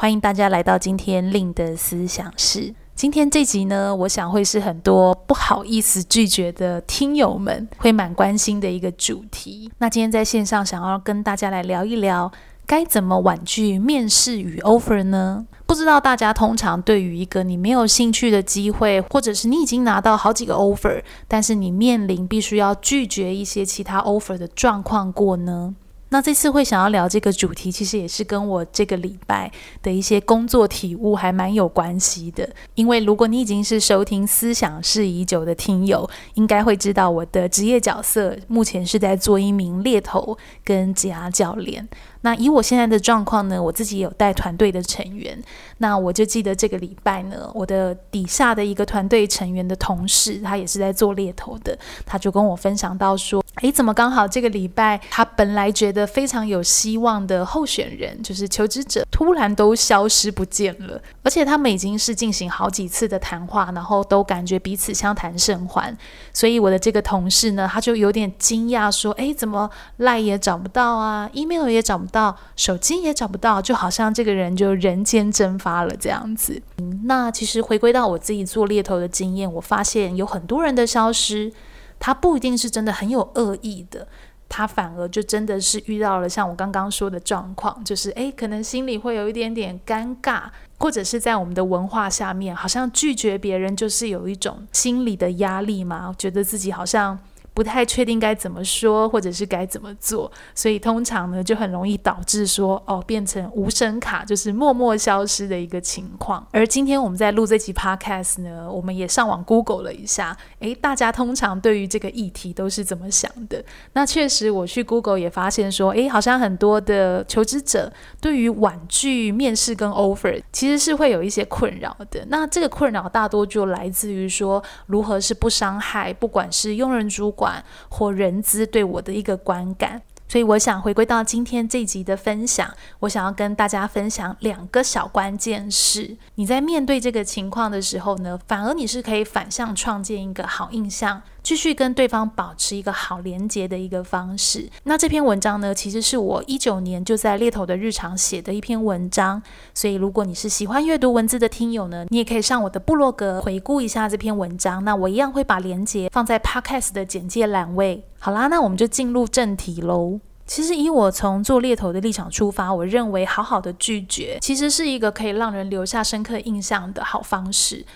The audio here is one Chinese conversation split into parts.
欢迎大家来到今天令的思想室。今天这集呢，我想会是很多不好意思拒绝的听友们会蛮关心的一个主题。那今天在线上想要跟大家来聊一聊，该怎么婉拒面试与 offer 呢？不知道大家通常对于一个你没有兴趣的机会，或者是你已经拿到好几个 offer，但是你面临必须要拒绝一些其他 offer 的状况过呢？那这次会想要聊这个主题，其实也是跟我这个礼拜的一些工作体悟还蛮有关系的。因为如果你已经是收听思想室已久的听友，应该会知道我的职业角色目前是在做一名猎头跟职涯教练。那以我现在的状况呢，我自己有带团队的成员。那我就记得这个礼拜呢，我的底下的一个团队成员的同事，他也是在做猎头的，他就跟我分享到说，诶，怎么刚好这个礼拜他本来觉得非常有希望的候选人，就是求职者，突然都消失不见了，而且他们已经是进行好几次的谈话，然后都感觉彼此相谈甚欢。所以我的这个同事呢，他就有点惊讶说，诶，怎么赖也找不到啊，email 也找不到。手机也找不到，就好像这个人就人间蒸发了这样子。那其实回归到我自己做猎头的经验，我发现有很多人的消失，他不一定是真的很有恶意的，他反而就真的是遇到了像我刚刚说的状况，就是诶，可能心里会有一点点尴尬，或者是在我们的文化下面，好像拒绝别人就是有一种心理的压力嘛，觉得自己好像。不太确定该怎么说，或者是该怎么做，所以通常呢就很容易导致说哦变成无声卡，就是默默消失的一个情况。而今天我们在录这期 podcast 呢，我们也上网 Google 了一下，诶，大家通常对于这个议题都是怎么想的？那确实我去 Google 也发现说，诶，好像很多的求职者对于婉拒面试跟 offer 其实是会有一些困扰的。那这个困扰大多就来自于说如何是不伤害，不管是用人主管。或人资对我的一个观感，所以我想回归到今天这集的分享，我想要跟大家分享两个小关键是，你在面对这个情况的时候呢，反而你是可以反向创建一个好印象。继续跟对方保持一个好连接的一个方式。那这篇文章呢，其实是我一九年就在猎头的日常写的一篇文章。所以如果你是喜欢阅读文字的听友呢，你也可以上我的部落格回顾一下这篇文章。那我一样会把连接放在 Podcast 的简介栏位。好啦，那我们就进入正题喽。其实以我从做猎头的立场出发，我认为好好的拒绝，其实是一个可以让人留下深刻印象的好方式。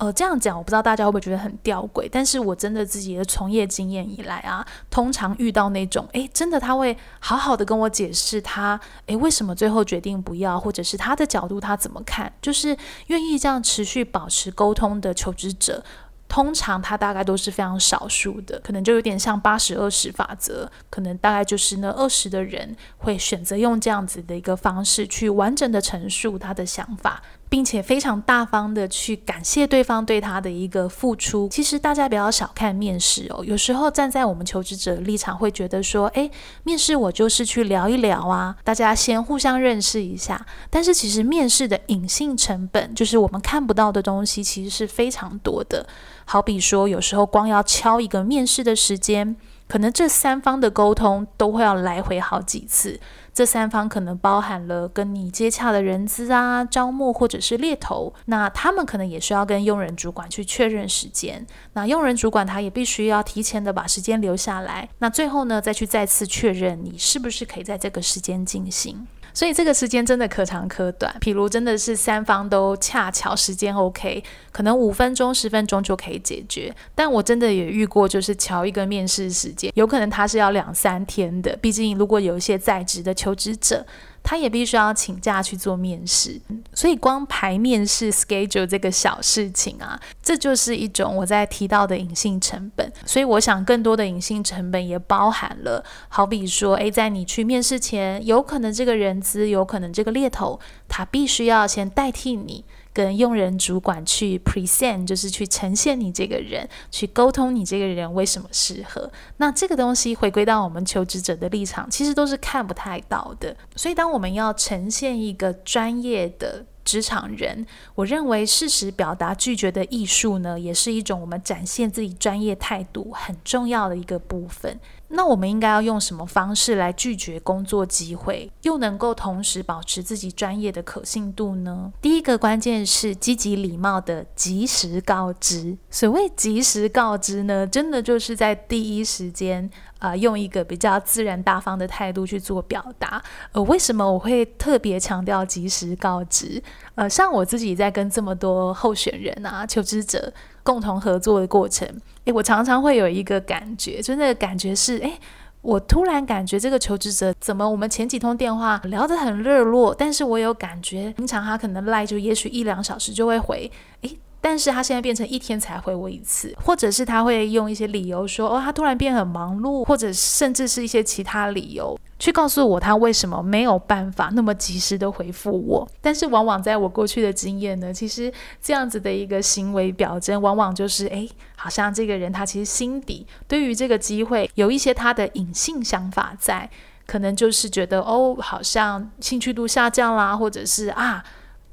呃，这样讲我不知道大家会不会觉得很吊诡，但是我真的自己的从业经验以来啊，通常遇到那种，诶，真的他会好好的跟我解释他，诶，为什么最后决定不要，或者是他的角度他怎么看，就是愿意这样持续保持沟通的求职者，通常他大概都是非常少数的，可能就有点像八十二十法则，可能大概就是那二十的人会选择用这样子的一个方式去完整的陈述他的想法。并且非常大方的去感谢对方对他的一个付出。其实大家不要小看面试哦，有时候站在我们求职者的立场会觉得说，诶，面试我就是去聊一聊啊，大家先互相认识一下。但是其实面试的隐性成本，就是我们看不到的东西，其实是非常多的。好比说，有时候光要敲一个面试的时间，可能这三方的沟通都会要来回好几次。这三方可能包含了跟你接洽的人资啊、招募或者是猎头，那他们可能也需要跟用人主管去确认时间，那用人主管他也必须要提前的把时间留下来，那最后呢，再去再次确认你是不是可以在这个时间进行。所以这个时间真的可长可短，譬如真的是三方都恰巧时间 OK，可能五分钟、十分钟就可以解决。但我真的也遇过，就是瞧一个面试时间，有可能他是要两三天的。毕竟如果有一些在职的求职者，他也必须要请假去做面试。所以光排面试 schedule 这个小事情啊，这就是一种我在提到的隐性成本。所以我想更多的隐性成本也包含了，好比说，诶，在你去面试前，有可能这个人资，有可能这个猎头，他必须要先代替你。跟用人主管去 present，就是去呈现你这个人，去沟通你这个人为什么适合。那这个东西回归到我们求职者的立场，其实都是看不太到的。所以当我们要呈现一个专业的职场人，我认为适时表达拒绝的艺术呢，也是一种我们展现自己专业态度很重要的一个部分。那我们应该要用什么方式来拒绝工作机会，又能够同时保持自己专业的可信度呢？第一个关键是积极礼貌的及时告知。所谓及时告知呢，真的就是在第一时间啊、用一个比较自然大方的态度去做表达。呃，为什么我会特别强调及时告知？呃，像我自己在跟这么多候选人啊、求职者。共同合作的过程，诶，我常常会有一个感觉，就那个感觉是，诶，我突然感觉这个求职者怎么我们前几通电话聊得很热络，但是我有感觉，平常他可能赖就也许一两小时就会回，诶。但是他现在变成一天才回我一次，或者是他会用一些理由说，哦，他突然变很忙碌，或者甚至是一些其他理由去告诉我他为什么没有办法那么及时的回复我。但是往往在我过去的经验呢，其实这样子的一个行为表征，往往就是，哎，好像这个人他其实心底对于这个机会有一些他的隐性想法在，可能就是觉得，哦，好像兴趣度下降啦，或者是啊，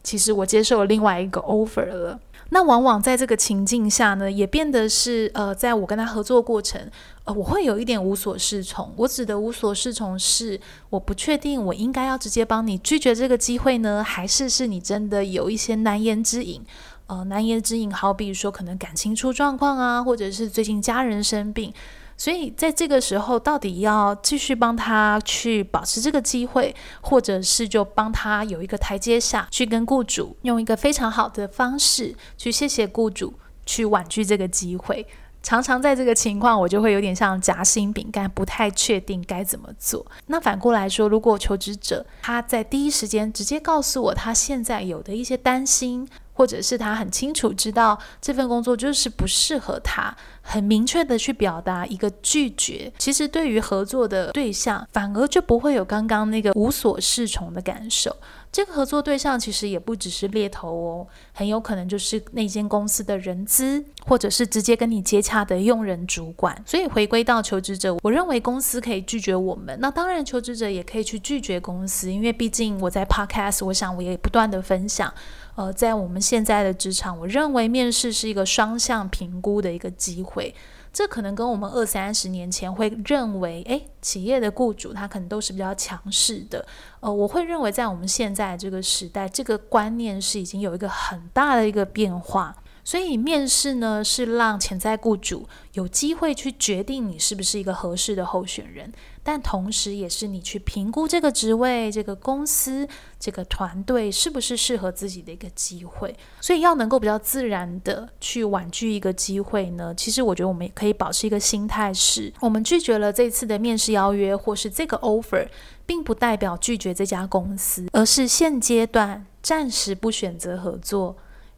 其实我接受了另外一个 offer 了。那往往在这个情境下呢，也变得是呃，在我跟他合作过程，呃，我会有一点无所适从。我指的无所适从是，我不确定我应该要直接帮你拒绝这个机会呢，还是是你真的有一些难言之隐？呃，难言之隐，好比说可能感情出状况啊，或者是最近家人生病。所以在这个时候，到底要继续帮他去保持这个机会，或者是就帮他有一个台阶下去跟雇主用一个非常好的方式去谢谢雇主，去婉拒这个机会。常常在这个情况，我就会有点像夹心饼干，不太确定该怎么做。那反过来说，如果求职者他在第一时间直接告诉我他现在有的一些担心。或者是他很清楚知道这份工作就是不适合他，很明确的去表达一个拒绝。其实对于合作的对象，反而就不会有刚刚那个无所适从的感受。这个合作对象其实也不只是猎头哦，很有可能就是那间公司的人资，或者是直接跟你接洽的用人主管。所以回归到求职者，我认为公司可以拒绝我们，那当然求职者也可以去拒绝公司，因为毕竟我在 Podcast，我想我也不断的分享。呃，在我们现在的职场，我认为面试是一个双向评估的一个机会。这可能跟我们二三十年前会认为，诶，企业的雇主他可能都是比较强势的。呃，我会认为在我们现在这个时代，这个观念是已经有一个很大的一个变化。所以面试呢，是让潜在雇主有机会去决定你是不是一个合适的候选人，但同时也是你去评估这个职位、这个公司、这个团队是不是适合自己的一个机会。所以要能够比较自然的去婉拒一个机会呢，其实我觉得我们也可以保持一个心态是，我们拒绝了这次的面试邀约或是这个 offer，并不代表拒绝这家公司，而是现阶段暂时不选择合作。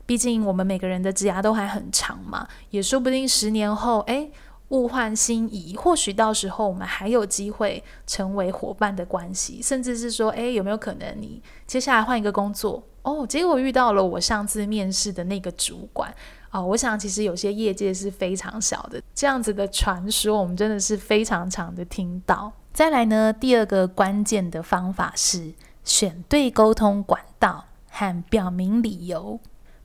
毕竟我们每个人的职涯都还很长嘛，也说不定十年后，哎，物换星移，或许到时候我们还有机会成为伙伴的关系，甚至是说，哎，有没有可能你接下来换一个工作？哦，结果遇到了我上次面试的那个主管，哦，我想其实有些业界是非常小的，这样子的传说，我们真的是非常常的听到。再来呢，第二个关键的方法是选对沟通管道和表明理由。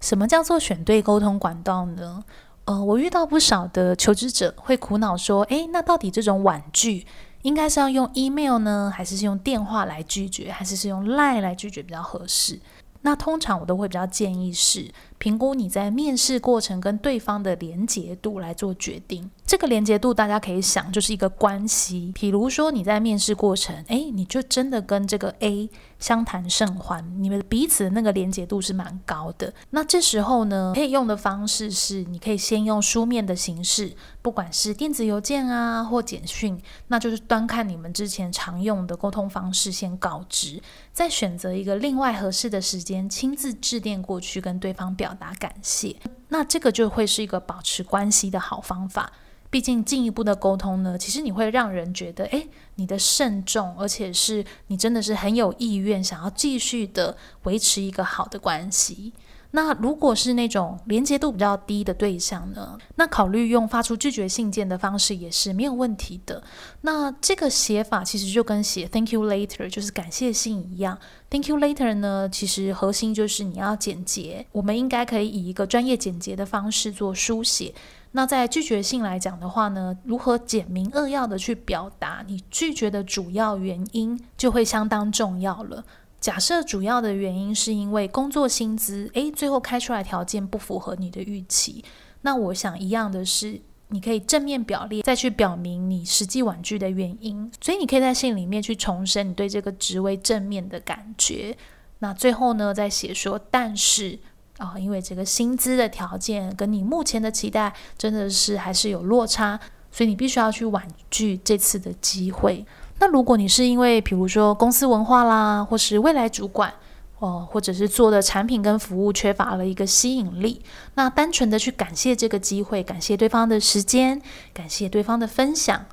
什么叫做选对沟通管道呢？呃，我遇到不少的求职者会苦恼说，诶，那到底这种婉拒应该是要用 email 呢，还是用电话来拒绝，还是是用 line 来拒绝比较合适？那通常我都会比较建议是评估你在面试过程跟对方的连结度来做决定。这个连结度大家可以想，就是一个关系。比如说你在面试过程，诶，你就真的跟这个 A 相谈甚欢，你们彼此的那个连结度是蛮高的。那这时候呢，可以用的方式是，你可以先用书面的形式，不管是电子邮件啊或简讯，那就是端看你们之前常用的沟通方式先告知，再选择一个另外合适的时间，亲自致电过去跟对方表达感谢。那这个就会是一个保持关系的好方法。毕竟进一步的沟通呢，其实你会让人觉得，诶，你的慎重，而且是你真的是很有意愿想要继续的维持一个好的关系。那如果是那种连接度比较低的对象呢，那考虑用发出拒绝信件的方式也是没有问题的。那这个写法其实就跟写 Thank you later 就是感谢信一样。Thank you later 呢，其实核心就是你要简洁，我们应该可以以一个专业简洁的方式做书写。那在拒绝信来讲的话呢，如何简明扼要的去表达你拒绝的主要原因，就会相当重要了。假设主要的原因是因为工作薪资，诶，最后开出来条件不符合你的预期，那我想一样的是，你可以正面表列，再去表明你实际婉拒的原因。所以你可以在信里面去重申你对这个职位正面的感觉。那最后呢，再写说，但是。啊、因为这个薪资的条件跟你目前的期待真的是还是有落差，所以你必须要去婉拒这次的机会。那如果你是因为比如说公司文化啦，或是未来主管哦，或者是做的产品跟服务缺乏了一个吸引力，那单纯的去感谢这个机会，感谢对方的时间，感谢对方的分享。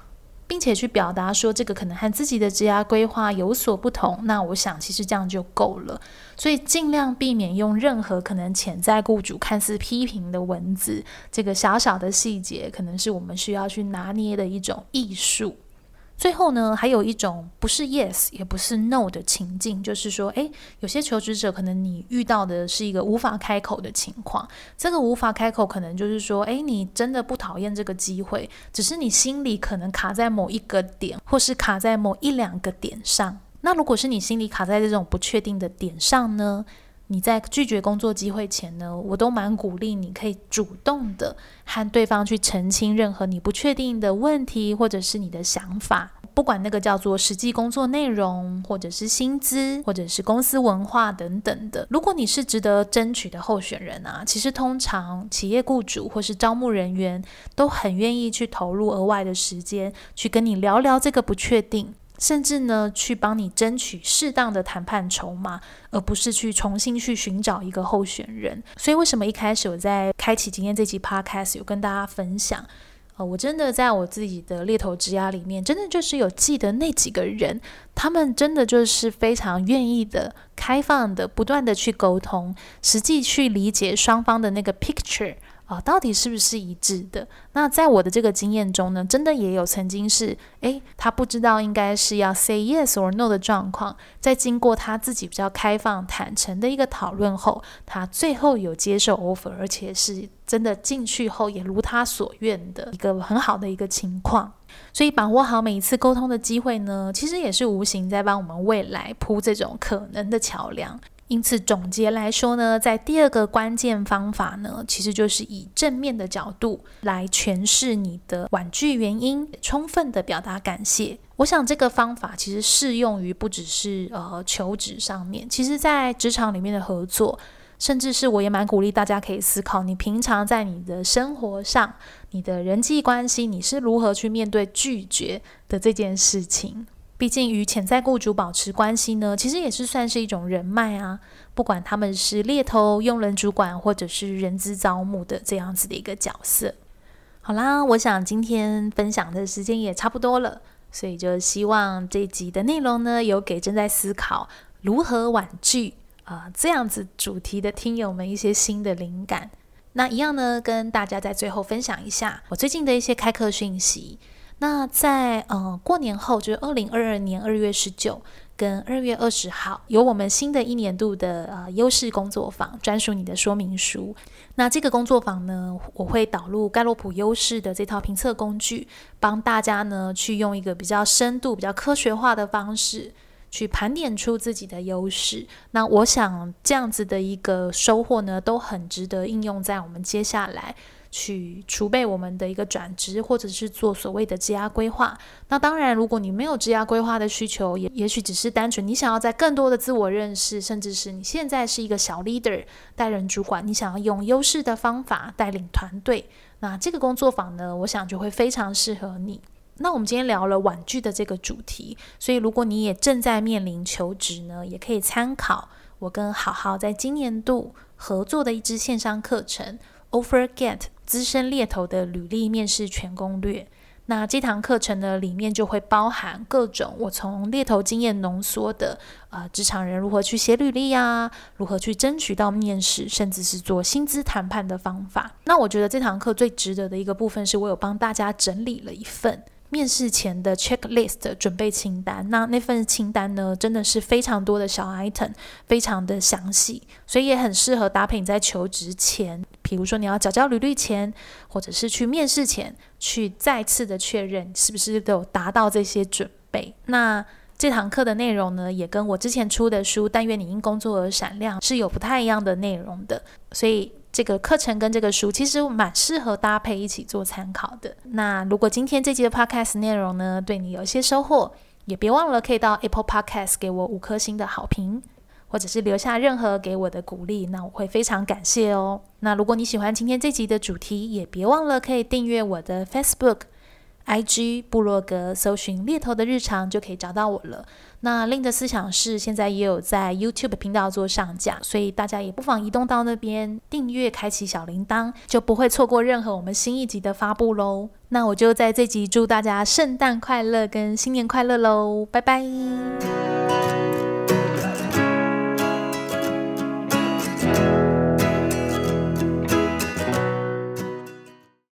并且去表达说这个可能和自己的职业规划有所不同，那我想其实这样就够了。所以尽量避免用任何可能潜在雇主看似批评的文字，这个小小的细节可能是我们需要去拿捏的一种艺术。最后呢，还有一种不是 yes 也不是 no 的情境，就是说，诶，有些求职者可能你遇到的是一个无法开口的情况。这个无法开口，可能就是说，诶，你真的不讨厌这个机会，只是你心里可能卡在某一个点，或是卡在某一两个点上。那如果是你心里卡在这种不确定的点上呢？你在拒绝工作机会前呢，我都蛮鼓励你可以主动的和对方去澄清任何你不确定的问题，或者是你的想法，不管那个叫做实际工作内容，或者是薪资，或者是公司文化等等的。如果你是值得争取的候选人啊，其实通常企业雇主或是招募人员都很愿意去投入额外的时间去跟你聊聊这个不确定。甚至呢，去帮你争取适当的谈判筹码，而不是去重新去寻找一个候选人。所以，为什么一开始我在开启今天这期 podcast 有跟大家分享？呃，我真的在我自己的猎头之涯里面，真的就是有记得那几个人，他们真的就是非常愿意的、开放的、不断的去沟通，实际去理解双方的那个 picture。啊，到底是不是一致的？那在我的这个经验中呢，真的也有曾经是，诶，他不知道应该是要 say yes or no 的状况，在经过他自己比较开放、坦诚的一个讨论后，他最后有接受 offer，而且是真的进去后也如他所愿的一个很好的一个情况。所以把握好每一次沟通的机会呢，其实也是无形在帮我们未来铺这种可能的桥梁。因此，总结来说呢，在第二个关键方法呢，其实就是以正面的角度来诠释你的婉拒原因，充分的表达感谢。我想这个方法其实适用于不只是呃求职上面，其实在职场里面的合作，甚至是我也蛮鼓励大家可以思考，你平常在你的生活上，你的人际关系，你是如何去面对拒绝的这件事情。毕竟与潜在雇主保持关系呢，其实也是算是一种人脉啊。不管他们是猎头、用人主管，或者是人资招募的这样子的一个角色。好啦，我想今天分享的时间也差不多了，所以就希望这集的内容呢，有给正在思考如何婉拒啊、这样子主题的听友们一些新的灵感。那一样呢，跟大家在最后分享一下我最近的一些开课讯息。那在呃过年后，就是二零二二年二月十九跟二月二十号，有我们新的一年度的呃优势工作坊，专属你的说明书。那这个工作坊呢，我会导入盖洛普优势的这套评测工具，帮大家呢去用一个比较深度、比较科学化的方式，去盘点出自己的优势。那我想这样子的一个收获呢，都很值得应用在我们接下来。去储备我们的一个转职，或者是做所谓的职涯规划。那当然，如果你没有职涯规划的需求，也也许只是单纯你想要在更多的自我认识，甚至是你现在是一个小 leader 带人主管，你想要用优势的方法带领团队，那这个工作坊呢，我想就会非常适合你。那我们今天聊了婉拒的这个主题，所以如果你也正在面临求职呢，也可以参考我跟好好在今年度合作的一支线上课程 OfferGet。资深猎头的履历面试全攻略。那这堂课程呢，里面就会包含各种我从猎头经验浓缩的，呃，职场人如何去写履历呀，如何去争取到面试，甚至是做薪资谈判的方法。那我觉得这堂课最值得的一个部分，是我有帮大家整理了一份。面试前的 checklist 准备清单，那那份清单呢，真的是非常多的小 item，非常的详细，所以也很适合搭配你在求职前，比如说你要缴交履历前，或者是去面试前，去再次的确认是不是都有达到这些准备。那这堂课的内容呢，也跟我之前出的书《但愿你因工作而闪亮》是有不太一样的内容的，所以。这个课程跟这个书其实蛮适合搭配一起做参考的。那如果今天这集的 Podcast 内容呢，对你有一些收获，也别忘了可以到 Apple Podcast 给我五颗星的好评，或者是留下任何给我的鼓励，那我会非常感谢哦。那如果你喜欢今天这集的主题，也别忘了可以订阅我的 Facebook。IG 部落格搜寻猎头的日常就可以找到我了。那另的思想是现在也有在 YouTube 频道做上架，所以大家也不妨移动到那边订阅，开启小铃铛，就不会错过任何我们新一集的发布喽。那我就在这集祝大家圣诞快乐跟新年快乐喽，拜拜。